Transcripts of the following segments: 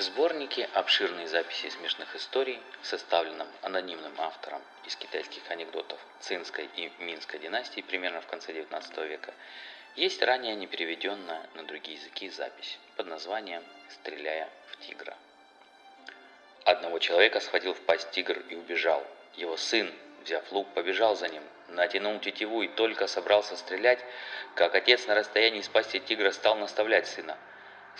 В сборнике обширные записи смешных историй, составленном анонимным автором из китайских анекдотов Цинской и Минской династии примерно в конце XIX века, есть ранее не переведенная на другие языки запись под названием «Стреляя в тигра». Одного человека схватил в пасть тигр и убежал. Его сын, взяв лук, побежал за ним, натянул тетиву и только собрался стрелять, как отец на расстоянии из пасти тигра стал наставлять сына –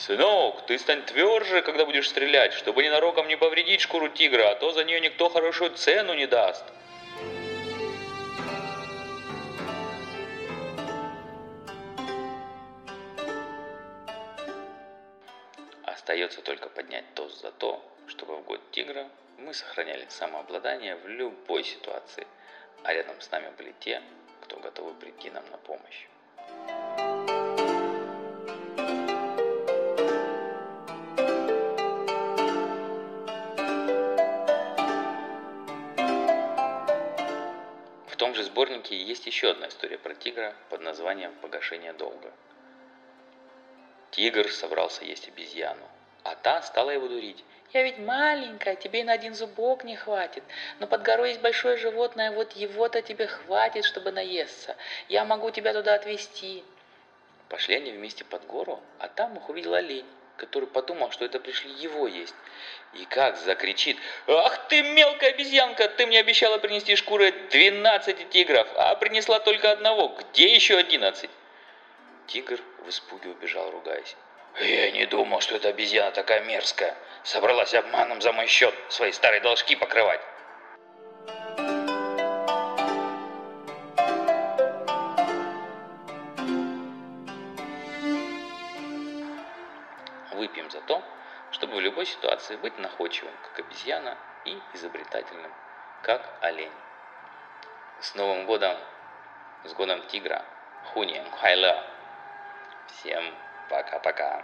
«Сынок, ты стань тверже, когда будешь стрелять, чтобы ненароком не повредить шкуру тигра, а то за нее никто хорошую цену не даст». Остается только поднять тост за то, чтобы в год тигра мы сохраняли самообладание в любой ситуации, а рядом с нами были те, кто готовы прийти нам на помощь. Том же сборнике есть еще одна история про тигра под названием «Погашение долга». Тигр собрался есть обезьяну, а та стала его дурить. «Я ведь маленькая, тебе и на один зубок не хватит, но под горой есть большое животное, вот его-то тебе хватит, чтобы наесться. Я могу тебя туда отвезти». Пошли они вместе под гору, а там их увидел олень который подумал, что это пришли его есть. И как закричит, «Ах ты, мелкая обезьянка, ты мне обещала принести шкуры 12 тигров, а принесла только одного, где еще 11?» Тигр в испуге убежал, ругаясь. «Я не думал, что эта обезьяна такая мерзкая. Собралась обманом за мой счет свои старые должки покрывать». Выпьем за то, чтобы в любой ситуации быть находчивым, как обезьяна, и изобретательным, как олень. С Новым годом, с годом тигра, Хунием Хайле. Всем пока-пока.